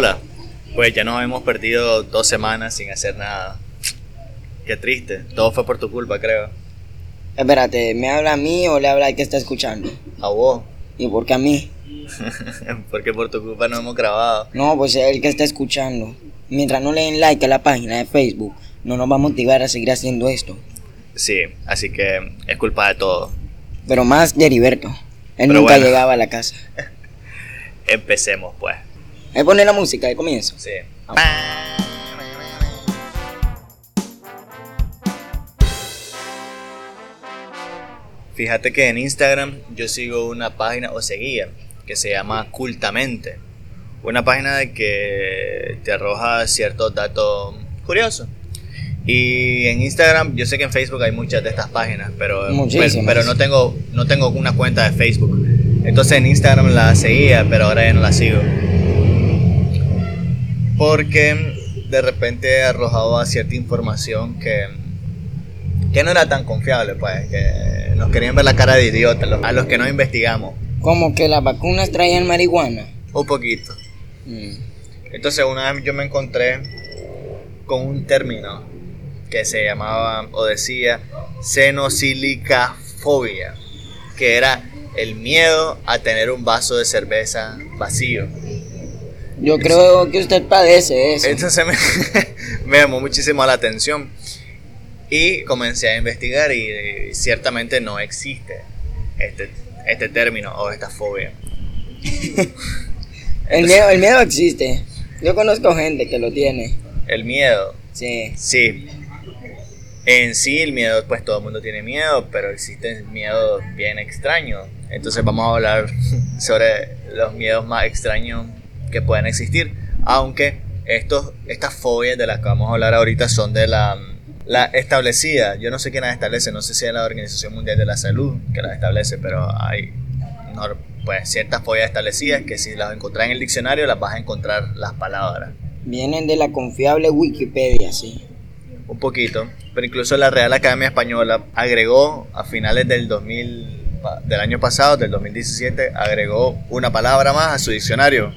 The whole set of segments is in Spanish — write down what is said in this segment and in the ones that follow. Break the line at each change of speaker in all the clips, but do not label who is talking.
Hola, pues ya nos hemos perdido dos semanas sin hacer nada. Qué triste, todo fue por tu culpa, creo.
Espérate, ¿me habla a mí o le habla al que está escuchando?
A vos,
¿Y por qué a mí?
porque por tu culpa no hemos grabado.
No, pues es el que está escuchando. Mientras no le den like a la página de Facebook, no nos va a motivar a seguir haciendo esto.
Sí, así que es culpa de todo.
Pero más de Heriberto. Él
Pero
nunca
bueno.
llegaba a la casa.
Empecemos, pues.
Ahí pone la música de comienzo.
Sí. Fíjate que en Instagram yo sigo una página o seguía que se llama Cultamente. Una página de que te arroja ciertos datos curiosos. Y en Instagram, yo sé que en Facebook hay muchas de estas páginas, pero, pero,
Muchísimas.
pero no, tengo, no tengo una cuenta de Facebook. Entonces en Instagram la seguía, pero ahora ya no la sigo. Porque de repente arrojaba cierta información que, que no era tan confiable, pues, que nos querían ver la cara de idiotas, los- a los que no investigamos,
Como que las vacunas traían marihuana.
un poquito.
Mm.
Entonces una vez yo me encontré con un término que se llamaba o decía xenosilicafobia, que era el miedo a tener un vaso de cerveza vacío.
Yo creo que usted padece eso.
Entonces me, me llamó muchísimo la atención y comencé a investigar y, eh, ciertamente no existe este, este término o esta fobia.
El miedo, el miedo existe. Yo conozco gente que lo tiene.
El miedo,
Sí.
sí. En sí el miedo, pues todo el mundo tiene miedo, pero existen miedos bien extraños. Entonces vamos a hablar sobre los miedos más extraños que pueden existir. Aunque estos, estas fobias de las que vamos a hablar ahorita son de la, la establecida. Yo no sé quién las establece, no sé si es la Organización Mundial de la Salud que las establece, pero hay nor- pues, ciertas fobias establecidas que si las encontras en el diccionario las vas a encontrar las palabras.
Vienen de la confiable Wikipedia, sí.
un poquito, pero incluso la Real Academia Española agregó a finales del 2000, pa- del año pasado, del 2017, agregó una palabra más a su diccionario,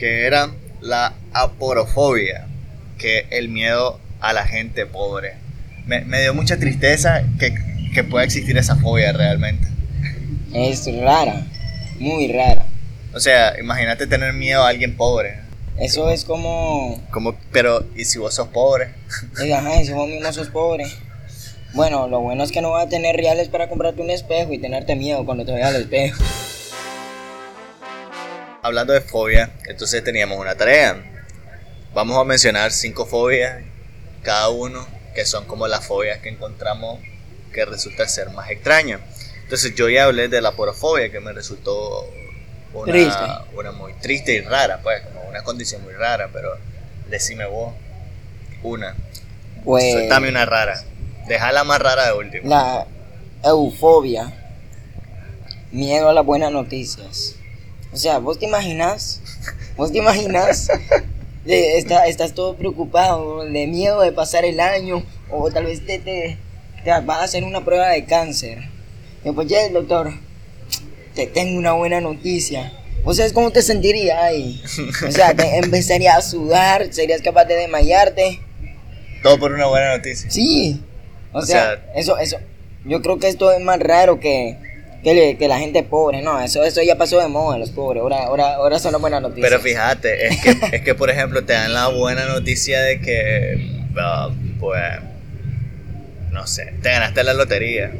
que era la aporofobia, que el miedo a la gente pobre. Me, me dio mucha tristeza que, que pueda existir esa fobia realmente.
Es rara. Muy rara.
O sea, imagínate tener miedo a alguien pobre.
Eso es como.
Como, pero, ¿y si vos sos pobre?
Ajá, y si vos mismo sos pobre. Bueno, lo bueno es que no vas a tener reales para comprarte un espejo y tenerte miedo cuando te veas al espejo.
Hablando de fobia, entonces teníamos una tarea. Vamos a mencionar cinco fobias, cada uno, que son como las fobias que encontramos que resultan ser más extrañas. Entonces yo ya hablé de la porofobia, que me resultó una,
Triste.
una muy triste y rara, pues, como una condición muy rara, pero decime vos una.
Pues.
Suéltame una rara. Deja más rara de último.
La eufobia. Miedo a las buenas noticias. O sea, ¿vos te imaginas? ¿Vos te imaginas? De- está- estás todo preocupado, de miedo de pasar el año, o tal vez te, te, te vas a hacer una prueba de cáncer. Y después llega el doctor, te tengo una buena noticia. ¿Vos sabes cómo te sentirías ahí? O sea, te empezarías a sudar, serías capaz de desmayarte.
Todo por una buena noticia.
Sí. O,
O
sea,
sea-
eso, eso. Yo creo que esto es más raro que, que, le- que la gente pobre. No, eso, eso ya pasó de moda, los pobres. Ahora, ahora, ahora son las buenas noticias.
Pero fíjate, es que, es que por ejemplo te dan la buena noticia de que, ah, pues, no sé, te ganaste la lotería.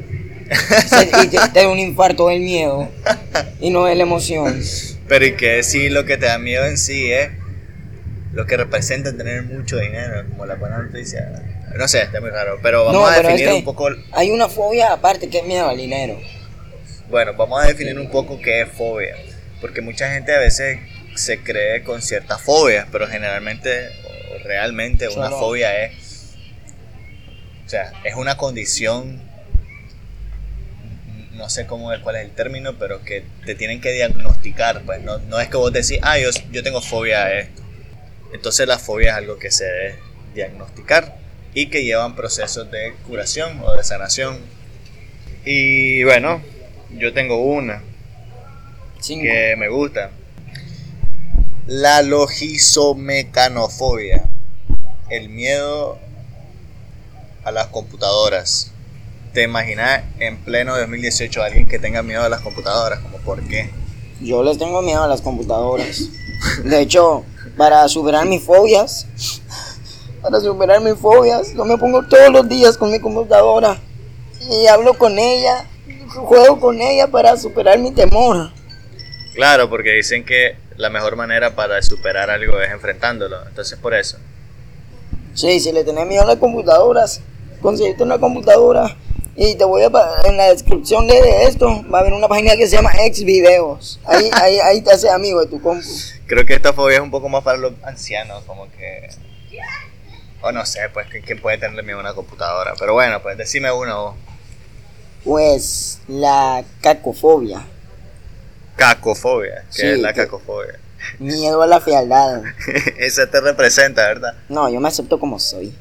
Y te, te da un infarto del miedo y no de la emoción.
Pero y que sí, lo que te da miedo en sí es lo que representa tener mucho dinero, como la buena noticia. No sé, está muy raro, pero vamos
No,
a
es
definir
que
un poco,
hay una fobia aparte que es miedo al dinero.
Bueno, vamos a definir un poco qué es fobia, porque mucha gente a veces se cree con ciertas fobias, pero generalmente o realmente una fobia es o sea, es una condición no sé cómo cuál es el término, pero que te tienen que diagnosticar, pues no, no es que vos decís, ah, yo, yo tengo fobia a esto. Entonces la fobia es algo que se debe diagnosticar y que llevan procesos de curación o de sanación. Y bueno, yo tengo una
Cinco.
que me gusta. La logizomecanofobia. El miedo a las computadoras. ¿Te imaginas en pleno 2018 alguien que tenga miedo a las computadoras? Como, ¿por qué?
Yo les tengo miedo a las computadoras. De hecho, para superar mis fobias, para superar mis fobias, yo me pongo todos los días con mi computadora y hablo con ella, juego con ella para superar mi temor.
Claro, porque dicen que la mejor manera para superar algo es enfrentándolo. Entonces, por eso.
Sí, si le tenés miedo a las computadoras, conseguiste una computadora y te voy a en la descripción de esto va a haber una página que se llama Xvideos. Ahí, ahí, ahí te hace amigo de tu compu.
Creo que esta fobia es un poco más para los ancianos, como que... O no sé, pues, ¿quién puede tenerle miedo a una computadora? Pero bueno, pues decime uno vos.
Pues la cacofobia,
Cacofobia. ¿Qué
Sí,
es la
que-
cacofobia?
miedo a la fealdad.
Esa te representa, ¿verdad?
No, yo me acepto como soy.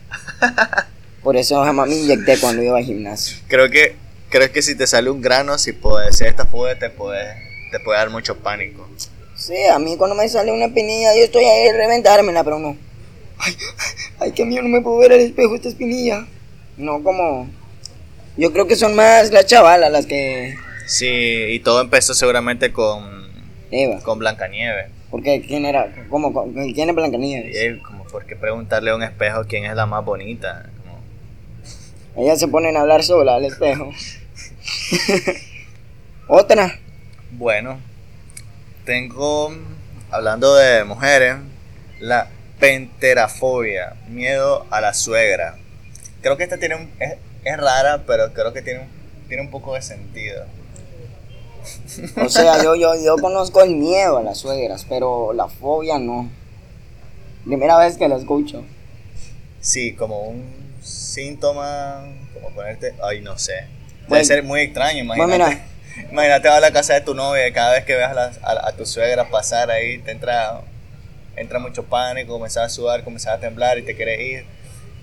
Por eso jamás me inyecté cuando iba al gimnasio.
Creo que, creo que si te sale un grano, si puede ser esta fobia, te puede, te puede dar mucho pánico.
Sí, a mí cuando me sale una espinilla, yo estoy ahí a reventármela, pero no. Ay, ay, qué mío, no me puedo ver al espejo esta espinilla. No, como... Yo creo que son más las chavalas las que...
Sí, y todo empezó seguramente con,
Eva,
con Blancanieves.
porque ¿quién era? ¿Cómo? ¿Quién es Blancanieves?
es como, ¿por qué preguntarle a un espejo quién es la más bonita? Como,
Ellas se ponen a hablar sola al espejo. Otra.
Bueno, tengo, hablando de mujeres, la penterafobia, miedo a la suegra. Creo que esta tiene un, es, es rara, pero creo que tiene un, tiene un poco de sentido.
O sea, yo, yo, yo conozco el miedo a las suegras, pero la fobia no. Primera vez que la escucho.
Sí, como un síntoma, como ponerte, ay, no sé.
Bueno.
ser muy extraño,
Bueno,
imagínate.
mira.
Imagínate a la casa de tu novia y cada vez que veas a, la- a, a tu suegra pasar ahí, te entra, entra mucho pánico, comenzás a sudar, comenzás a temblar y te quieres ir.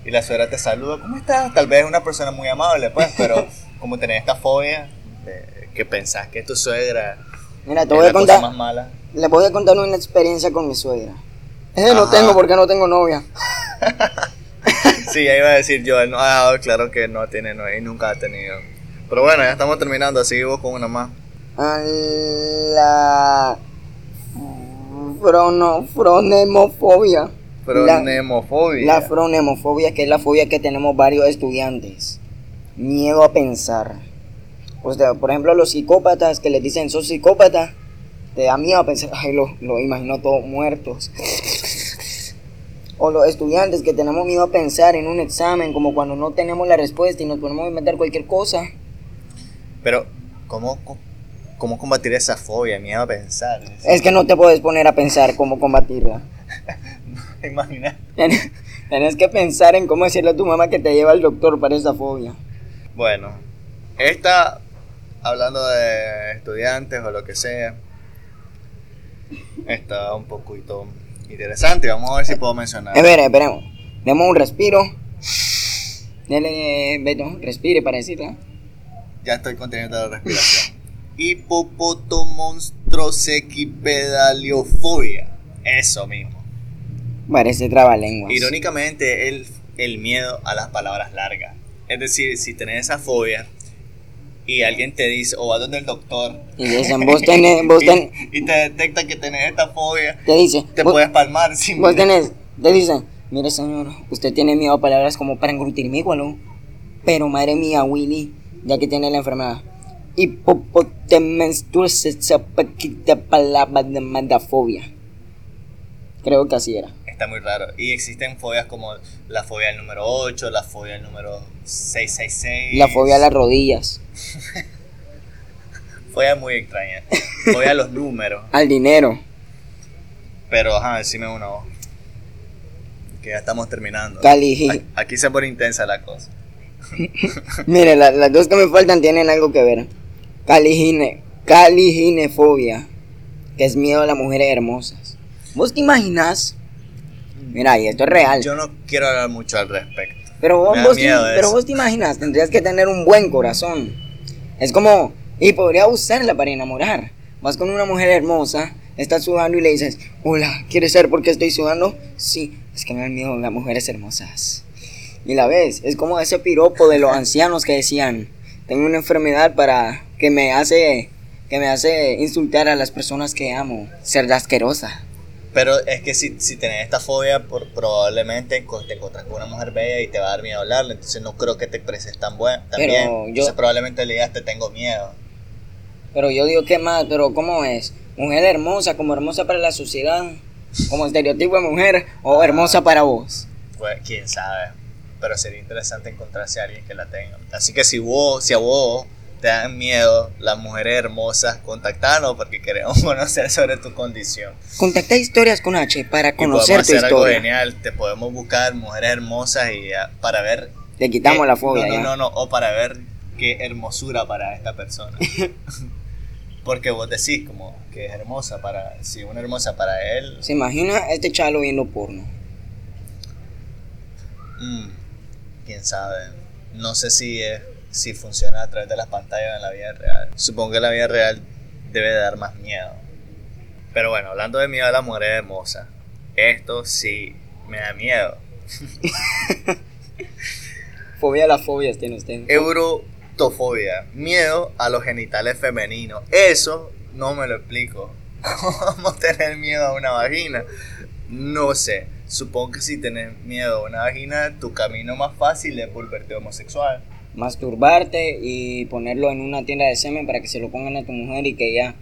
Y la suegra te saluda, ¿cómo estás? Tal vez es una persona muy amable, pues, pero como tenés esta fobia, de- que pensás que tu suegra
Mira, te
es
voy
la cosa más mala.
Les voy a contar una experiencia con mi suegra. Ese no tengo porque no tengo novia.
Sí, ya iba a decir yo, él no ha dejado claro que no tiene novia y nunca ha tenido. Pero bueno, ya estamos terminando, así que vos con una más.
La frono, fronemofobia.
Fronemofobia.
La fronemofobia, que es la fobia que tenemos varios estudiantes. Miedo a pensar. O sea, por ejemplo, los psicópatas que les dicen sos psicópata, te da miedo a pensar, ay, lo, lo imagino todos muertos. O los estudiantes que tenemos miedo a pensar en un examen, como cuando no tenemos la respuesta y nos ponemos a inventar cualquier cosa.
Pero, ¿cómo, ¿cómo combatir esa fobia? Miedo a pensar.
Es que no te puedes poner a pensar cómo combatirla.
Imagina.
Tienes tienes que pensar en cómo decirle a tu mamá que te lleva al doctor para esa fobia.
Bueno, esta, hablando de estudiantes o lo que sea, está un poquito interesante. Vamos a ver si puedo mencionar.
Espera, esperemos. Demos un respiro. Dele, Beto, respire para decirla.
Ya estoy conteniendo la respiración. Hipopotomonstrosecipedaliofobia. Eso mismo.
Parece trabalenguas.
Irónicamente, el, el miedo a las palabras largas. Es decir, si tenés esa fobia y alguien te dice, o vas donde el doctor,
Y dicen, vos tenés, vos ten-
y te detecta que tenés esta fobia,
te dice,
te
vos,
puedes palmar sin
vos tenés, te dicen, mire señor, usted tiene miedo a palabras como para engrutirme igual, pero madre mía, Willy, ya que tiene la enfermedad. Hipopotemenstruosepakitapalabadamandafobia. Creo que así era.
Está muy raro. Y existen fobias como la fobia del número 8, la fobia del número 666.
La fobia a las rodillas,
Fobia muy extraña. Fobia a los números.
al dinero.
Pero, ajá, decime una voz. Que ya estamos terminando. Aquí- Aquí se pone intensa la cosa.
Mire, la- las dos que me faltan tienen algo que ver. Caligine, caliginefobia, que es miedo a las mujeres hermosas. ¿Vos te imaginas? Mira, y esto es real.
Yo no quiero hablar mucho al respecto.
pero, vos, vos te- pero vos te imaginas, tendrías que tener un buen corazón. Es como, y podría usarla para enamorar. Vas con una mujer hermosa estás sudando y le dices, hola, ¿quieres saber por qué estoy sudando? Sí, es que me da miedo las mujeres hermosas. Y la ves, es como ese piropo de los ancianos que decían, tengo una enfermedad para que me hace que me hace insultar a las personas que amo, ser asquerosa.
Pero es que si, si tenés esta fobia, por, probablemente te encontrás con una mujer bella y te va a dar miedo hablarle. Entonces no creo que te expreses tan, buen, tan bien.
yo-
Entonces probablemente le digas te tengo miedo.
Pero yo digo, ¿qué más? Pero ¿cómo es? Mujer hermosa, como hermosa para la sociedad, como estereotipo de mujer, o hermosa para vos.
Pues quién sabe. Pero sería interesante encontrarse a alguien que la tenga. Así que si vos, si a vos te dan miedo las mujeres hermosas, contactanos porque queremos conocer sobre tu condición.
Contacta historias con H para conocer tu
hacer algo
historia.
genial. Te podemos buscar mujeres hermosas y ah, para ver.
Le quitamos
qué-
la fobia.
No, no,
ya.
no, no. O para ver qué hermosura para esta persona. porque vos decís como que es hermosa para. Si una hermosa para él.
¿Se imagina este chalo viendo porno?
Mm, quién sabe. No sé si es, si funciona a través de las pantallas en la vida real. Supongo que la vida real debe dar más miedo. Pero bueno, hablando de miedo a la mujer hermosa, esto sí me da miedo.
Fobia a las fobias tiene usted.
Eurotofobia, miedo a los genitales femeninos. Eso no me lo explico. ¿Cómo tener miedo a una vagina? No sé. Supongo que si tenés miedo a una vagina, tu camino más fácil es volverte homosexual.
Masturbarte y ponerlo en una tienda de semen para que se lo pongan a tu mujer y que ya.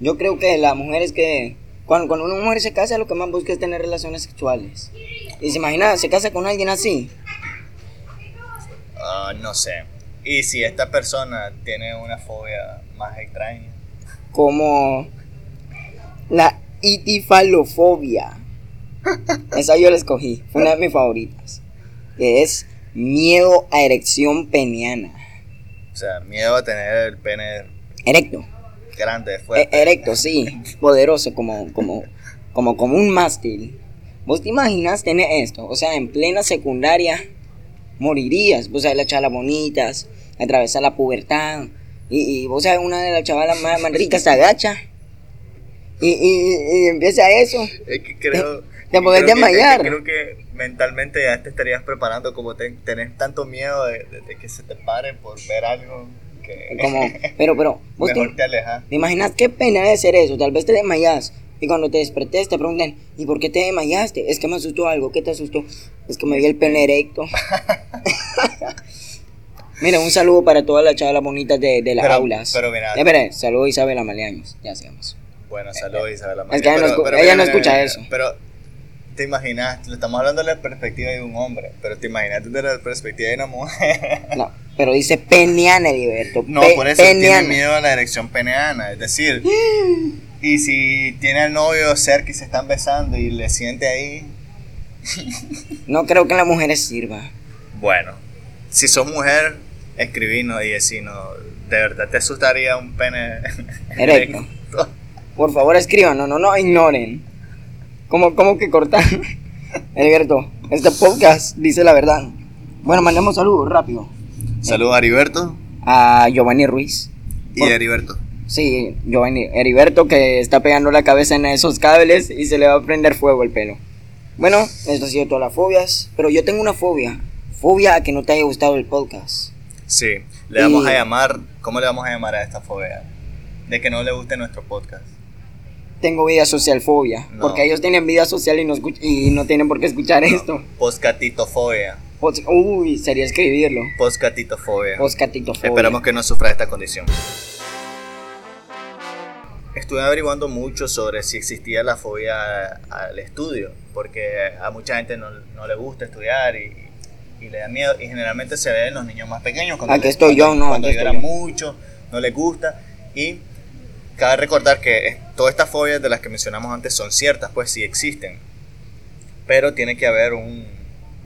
Yo creo que la mujer es que. Cuando, cuando una mujer se casa, lo que más busca es tener relaciones sexuales. Y se imagina, se casa con alguien así.
Ah, no sé. Y si esta persona tiene una fobia más extraña.
como la itifalofobia. Esa yo la escogí, fue una de mis favoritas. Que es miedo a erección peniana.
O sea, miedo a tener el pene
Erecto.
grande,
E-
fuerte.
erecto, sí. Poderoso, como, como, como, como un mástil. ¿Vos te imaginas tener esto? O sea, en plena secundaria morirías. Vos sabés, las chalas bonitas, atravesar la pubertad. Y, y vos sabés, una de las chavalas más, más ricas se agacha. Y, y, y empieza eso.
Es que creo.
Te podés
creo que-
desmayar.
que- creo que mentalmente ya te estarías preparando como te- tenés tanto miedo de, de- de que se te pare por ver algo que.
Como, pero, pero, vos
mejor te alejas.
¿te imaginas qué pena debe ser eso? Tal vez te desmayas. Y cuando te despertes te preguntan, ¿y por qué te desmayaste? Es que me asustó algo. ¿Qué te asustó? Es que me vi el pene erecto. Mira, un saludo para todas las chavalas bonitas de, de las
Pero-
aulas.
pero mira-
Eh, espera, saludo a Isabela Maleaños. Ya sigamos.
Bueno, saludos Isabela
Es que ella no escu- ella no escucha eso.
Pero te imaginas, lo estamos hablando de la perspectiva de un hombre, pero te imaginas desde la perspectiva de una mujer.
No, pero dice peniana, Heriberto.
No,
Pe-
por eso tiene
peniana.
miedo a la erección peneana, es decir, y si tiene al novio cerca y se están besando y le siente ahí,
No creo que las mujeres sirva.
bueno, si sos mujer, escribinos y decinos, ¿de verdad te asustaría un pene
erecto? Por favor, escriban, no, no, no, ignoren. ¿Cómo, cómo que cortar? Heriberto, este podcast dice la verdad. Bueno, mandemos saludos rápido.
Saludos a Heriberto
A Giovanni Ruiz.
y a Heriberto.
Sí, Giovanni. Heriberto que está pegando la cabeza en esos cables y se le va a prender fuego el pelo. Bueno, esto ha sido todas las fobias. Pero yo tengo una fobia. Fobia a que no te haya gustado el podcast.
Sí, le vamos
Y-
a llamar, ¿cómo le vamos a llamar a esta fobia? De que no le guste nuestro podcast.
Tengo vida social fobia.
No.
Porque ellos tienen vida social y no, escuch- y no tienen por qué escuchar esto.
Poscatitofobia.
Pos- Uy, sería escribirlo.
Poscatitofobia.
Poscatitofobia.
Esperamos que no sufra esta condición. Estuve averiguando mucho sobre si existía la fobia al estudio, porque a mucha gente no, no le gusta estudiar y, y le da miedo, y generalmente se ve en los niños más pequeños. Cuando
Aquí
le-
estoy yo,
cuando-
no,
Cuando lloran mucho, no les gusta, y cabe recordar que todas estas fobias de las que mencionamos antes son ciertas, pues sí existen, pero tiene que haber un,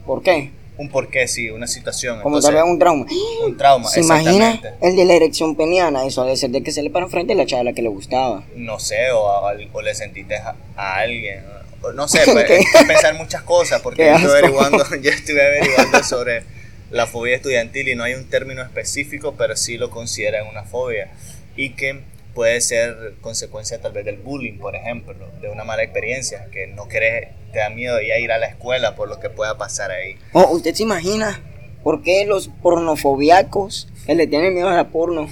¿Por qué?
un porqué, sí, una situación.
Como
Entonces,
tal vez un trauma.
un trauma,
¿Se imagina el de la erección peniana? Eso debe ser de que se le paró frente a la chava a la que le gustaba.
no sé, o, a- o le sentiste a, a alguien, o no sé, pues, hay que pensar muchas cosas, porque
Qué
yo estuve,
asco.
averiguando, yo estuve averiguando sobre la fobia estudiantil y no hay un término específico, pero sí lo consideran una fobia. Y que puede ser consecuencia tal vez del bullying, por ejemplo, de una mala experiencia, que no querés, te da miedo ya ir a la escuela por lo que pueda pasar ahí.
Oh, ¿usted se imagina por qué los pornofobiacos que le tienen miedo a la porno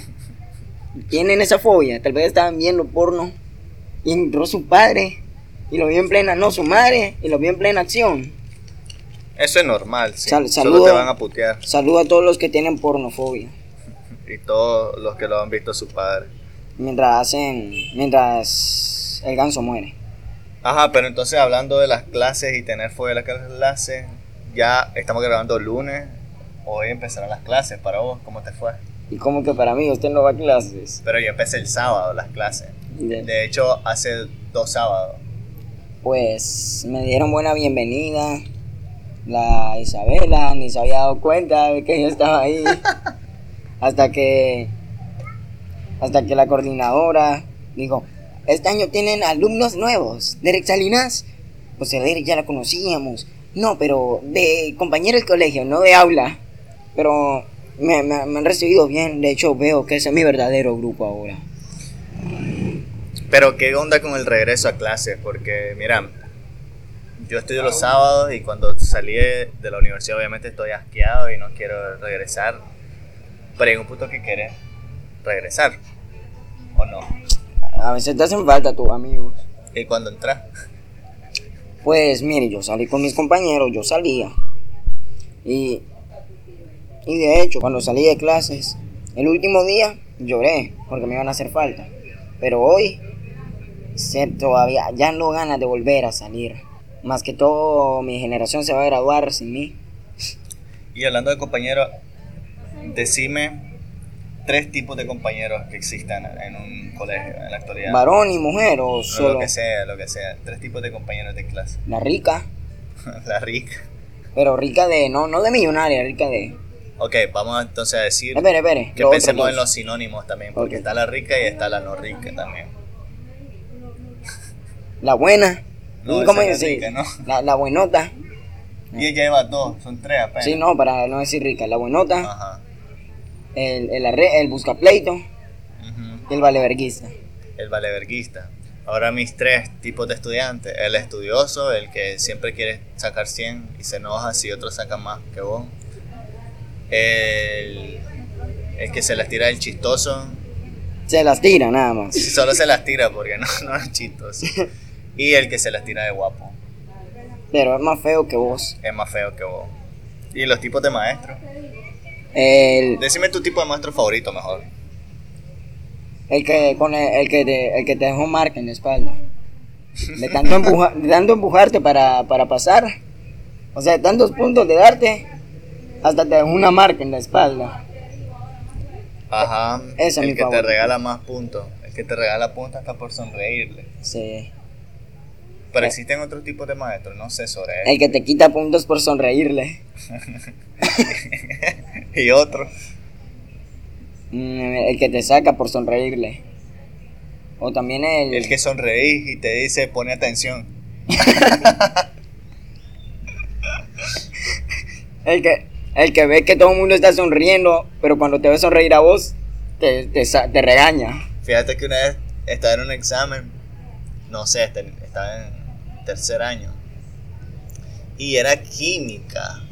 tienen esa fobia? Tal vez estaban viendo porno y entró su padre y lo vio en plena, no, su madre y lo vio en plena acción.
Eso es normal, sí.
Sal-
Solo
saludo.
te van a putear.
Saludo a todos los que tienen pornofobia.
Y todos los que lo han visto su padre.
Mientras hacen, mientras el ganso muere.
Ajá, pero entonces hablando de las clases y tener fobia a las clases, ya estamos grabando lunes. Hoy empezarán las clases para vos, ¿cómo te fue?
Y como que para mí usted no va a clases.
Pero yo empecé el sábado las clases.
De-
De hecho, hace dos sábados.
Pues me dieron buena bienvenida. La Isabela ni se había dado cuenta de que yo estaba ahí. hasta que hasta que la coordinadora dijo, este año tienen alumnos nuevos. Derek Salinas. Pues Derek ya la conocíamos. No, pero de compañero del colegio, no de aula. Pero me han recibido bien. De hecho, veo que ese es mi verdadero grupo ahora.
Pero qué onda con el regreso a clases, porque mira, yo estudio los sábados y cuando salí de la universidad obviamente estoy asqueado y no quiero regresar. Pero hay un punto que querés regresar, ¿o no?
A veces te hacen falta tus amigos.
Y cuando entras,
Pues mire, yo salí con mis compañeros, yo salía. Y, y de hecho, cuando salí de clases, el último día lloré porque me iban a hacer falta. Pero hoy, todavía ya no ganas de volver a salir. Más que todo, mi generación se va a graduar sin mí.
y hablando de compañeros, decime tres tipos de compañeros que existan en un colegio en la actualidad.
Varón y mujer, o solo
lo que sea, lo que sea. Tres tipos de compañeros de clase.
la rica.
la rica.
Pero rica de, no, no de millonaria, rica de...
Ok, vamos entonces a decir
Espere, espere.
que pensemos en los sinónimos también, porque está la rica y está la no rica también.
La buena.
No,
¿Cómo
es la rica, ¿no?
La, la buenota.
Y ella lleva dos, son tres apenas.
Sí, no, para no decir rica. La buenota,
Ajá.
El, el, el buscapleito y el valeverguista.
El valeverguista. Ahora mis tres tipos de estudiantes. El estudioso, el que siempre quiere sacar 100 y se enoja si otro saca más que vos. El, el que se las tira el chistoso.
Se las tira nada más.
Solo se las tira porque no, no es chistoso. Y el que se las tira de guapo.
Pero es más feo que vos.
Es más feo que vos. Y los tipos de maestros.
El,
Decime tu tipo de maestro favorito mejor.
el que con el, el que te, el que te dejó marca en la espalda. De tanto, empuja- de tanto empujarte para, para pasar. O sea, de tantos puntos de darte. Hasta te dejó una marca en la espalda.
Ajá.
Ese es
el
mi
que
favorito.
te regala más puntos. El que te regala puntos hasta por sonreírle.
Sí.
Pero existen otros tipos de maestros, no sé sobre
El que te quita puntos por sonreírle.
y otro.
Mm, El que te saca por sonreírle. O también el...
El que sonreís y te dice pone atención.
El que, el que ve que todo el mundo está sonriendo, pero cuando te ve sonreír a vos, te, te, te regaña.
Fíjate que una vez estaba en un examen, no sé, estaba en tercer año. Y era química.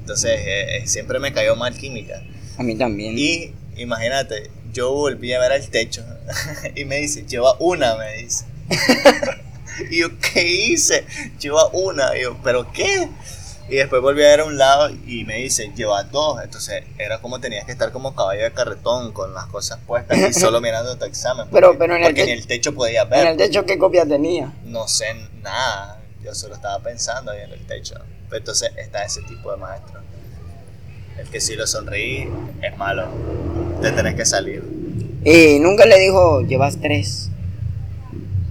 Entonces eh, eh, siempre me cayó mal química.
A mí también.
Y imagínate, yo volví a ver al techo y me dice, lleva una, me dice. y yo, ¿qué hice? Lleva una. Y yo, ¿pero qué? Y después volví a ver a un lado y me dice, lleva dos. Entonces era como tenías que estar como caballo de carretón con las cosas puestas y solo mirando tu examen.
Pero-
porque-
pero en el
porque techo podía
en
ver.
el techo, ¿qué copia tenía?
No sé nada. Yo solo estaba pensando ahí en el techo. Pero entonces está ese tipo de maestro. El que si lo sonreí es malo. Te tenés que salir.
Y nunca le dijo, llevas tres.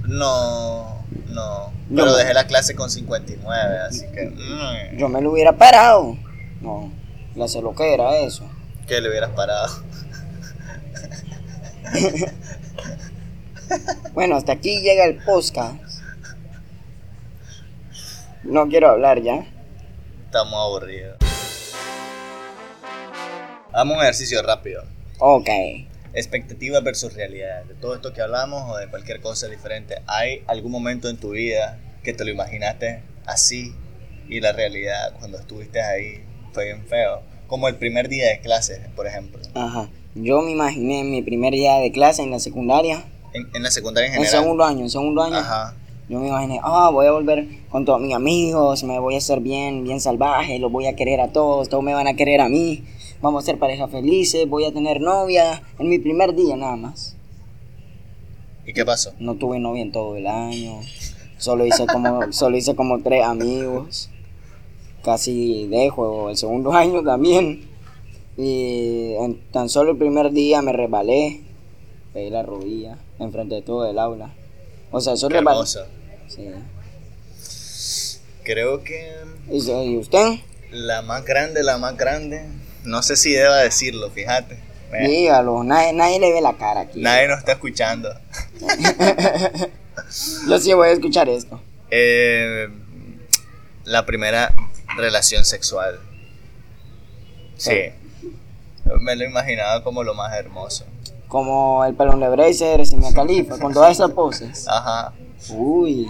No, no. Pero dejé la clase con 59, así que. mm,
Yo me lo hubiera parado. No, la sé lo que era eso.
que le hubieras parado.
Bueno, hasta aquí llega el podcast. No quiero hablar ya.
Estamos aburridos. Hagamos un ejercicio rápido.
Ok.
Expectativa versus realidad. De todo esto que hablamos o de cualquier cosa diferente, ¿hay algún momento en tu vida que te lo imaginaste así y la realidad cuando estuviste ahí fue bien feo? Como el primer día de clases, por ejemplo.
Ajá. Yo me imaginé mi primer día de clase en la secundaria.
En, en la secundaria en
En
general.
segundo año, en segundo año.
Ajá.
Yo me imaginé, ah, voy a volver con todos mis amigos, me voy a hacer bien, bien salvaje, los voy a querer a todos, todos me van a querer a mí, vamos a ser pareja felices, voy a tener novia en mi primer día nada más.
¿Y qué pasó?
No tuve novia en todo el año, solo hice como, solo hice como tres amigos, casi dejo el segundo año también. Y en tan solo el primer día me resbalé, pegué la rodilla enfrente de todo el aula. O sea, eso
Qué
resbalé.
hermoso.
Sí.
Creo que
¿Y so- y usted?
la más grande, la más grande, no sé si deba decirlo, fíjate.
Dígalo, nadie, nadie le ve la cara aquí.
Nadie nos está escuchando.
Yo sí voy a escuchar esto.
Eh, la primera relación sexual. Sí. Me lo imaginaba como lo más hermoso.
Como el pelón de Bracer, Simia Califa, con todas esas poses.
Ajá.
Uy,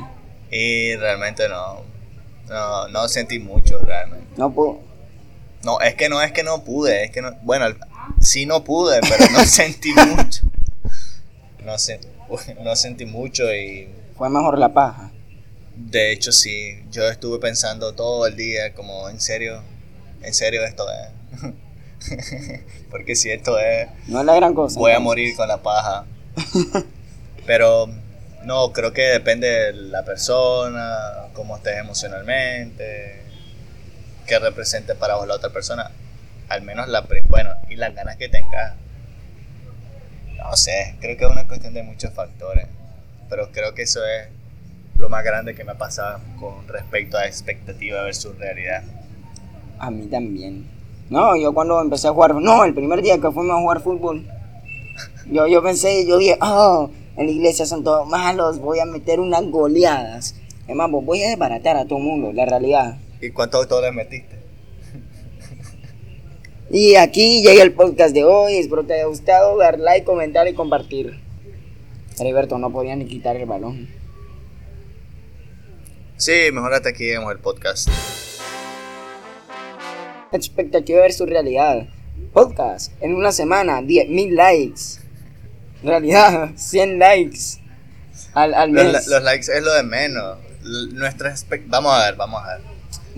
Y realmente no. No, no sentí mucho realmente.
no puedo.
No, es que no es que no pude, es que no. Bueno, sí no pude, pero no sentí mucho. No, sentí mucho y
Fue mejor la paja.
de hecho sí, yo estuve pensando todo el día como en serio, en serio esto es. Porque si esto es,
No es la gran cosa.
voy a morir con la paja. Pero no, creo que depende de la persona, cómo estés emocionalmente, qué represente para vos la otra persona. Al menos la, bueno, y las ganas que tengas. No sé, creo que es una cuestión de muchos factores. Pero creo que eso es lo más grande que me ha pasado con respecto a expectativa versus realidad.
A mí también. No, yo cuando empecé a jugar, no, el primer día que fuimos a jugar fútbol, yo, yo pensé, yo dije, oh, en la iglesia son todos malos, voy a meter unas goleadas. Es más, voy a desbaratar a todo el mundo, la realidad.
¿Y cuántos autores metiste?
Y aquí llega el podcast de hoy. Espero te haya gustado. Dar like, comentar y compartir. Heriberto, no podía ni quitar el balón.
Sí, mejor hasta aquí llegamos el podcast.
Expectativa versus realidad. Podcast. En una semana, 10.000 likes. Realidad, 100 likes. Al, al
Los,
mes.
los likes es lo de menos. L- Nuestra expect- vamos a ver, vamos a ver.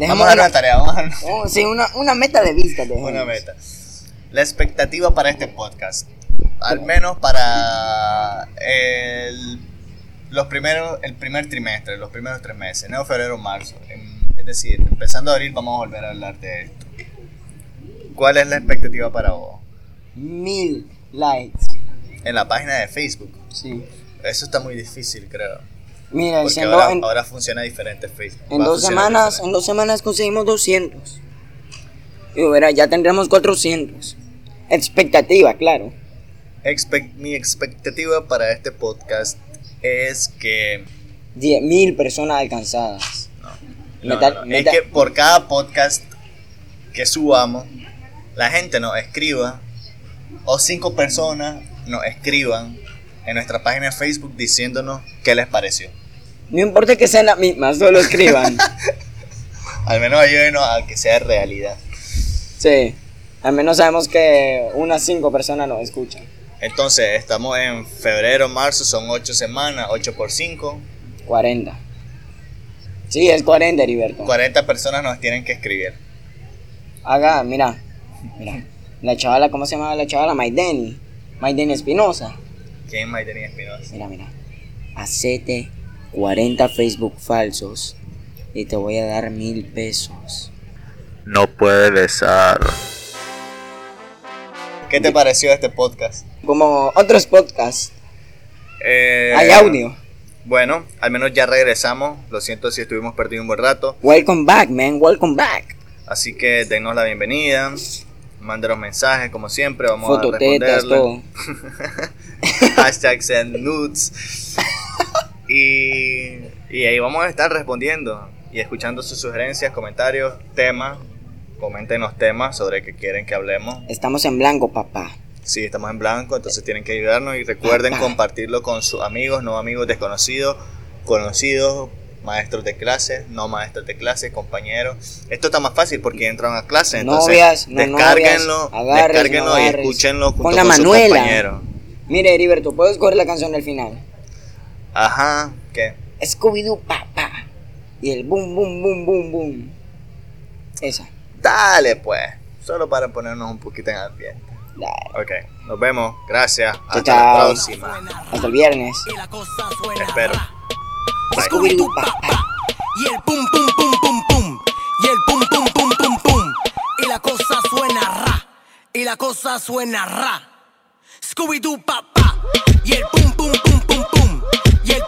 Vamos a ver
una-
una tarea, vamos a ver
Oh, sí, una, una meta de vista. dejemos.
una meta. La expectativa para este podcast. Al menos para el, los primeros, el primer trimestre, los primeros tres meses, enero, febrero, marzo. Em, Es decir, empezando abril vamos a volver a hablar de esto. ¿Cuál es la expectativa para vos?
Mil likes.
En la página de Facebook.
Sí.
Eso está muy difícil, creo.
Mira,
Porque ahora,
en,
ahora funciona diferente Facebook.
en dos semanas,
diferente.
en dos semanas conseguimos 200. Y verá, ya tendremos 400. Expectativa, claro.
Expect- mi expectativa para este podcast es que
10.000 personas alcanzadas.
no, no, no,
meta-
es que por cada podcast que subamos la gente nos escriba o cinco personas nos escriban en nuestra página de Facebook diciéndonos qué les pareció.
No importa que sean las mismas, solo escriban.
Al menos ayúdenos a que sea realidad.
sí. Al menos sabemos que unas 5 personas nos escuchan.
Entonces, estamos en febrero, marzo, son ocho semanas, 8 por 5.
40. Sí, es 40, Heriberto.
40 personas nos tienen que escribir.
Haga, mira. Mira. La chavala, ¿cómo se llama la chavala? Maideni. Maideni Espinosa.
¿Quién más tenía Espinosa?
Mira, mira. Hacete 40 Facebook falsos y te voy a dar mil pesos.
No puede besar. ¿Qué te pareció este podcast?
Como otros podcasts,
Eh,
hay audio.
Bueno, al menos ya regresamos. Lo siento si estuvimos perdidos un buen rato.
Welcome back, man. Welcome back.
Así que denos la bienvenida. Mándenos mensajes como siempre. Vamos a
Fototetas,
responderle.
todo.
Hashtag send nudes. Y, y ahí vamos a estar respondiendo y escuchando sus sugerencias, comentarios, temas. Coméntenos temas sobre que quieren que hablemos.
Estamos en blanco, papá.
Sí, estamos en blanco, entonces tienen que ayudarnos y recuerden compartirlo con sus amigos, no amigos desconocidos, conocidos, maestros de clase, no maestros de clase, compañeros. Esto está más fácil porque entran a clase, entonces
Novias, no
descárguenlo,
novias, agarres,
descárguenlo
no
y escúchenlo junto
Con
sus compañeros.
Mire, Heriberto, ¿puedo escoger la canción del final?
Ajá, ¿qué?
Scooby-Doo, papá. Y el boom, boom, boom, boom, boom. Esa.
Dale pues, solo para ponernos un poquito en ambiente.
Dale.
Ok, nos vemos, gracias, hasta
chao.
la próxima.
Hasta el viernes.
Y la cosa suena
Espero.
Scooby-Doo, papá.
Y el pum pum pum pum pum. Y el pum pum pum pum pum. Y la cosa suena ra. Y la cosa suena ra. Scooby Doo papá. Y el pum pum pum pum pum. Y el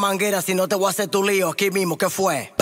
manguera, si no te voy a hacer tu lío aquí mismo. ¿Qué fue?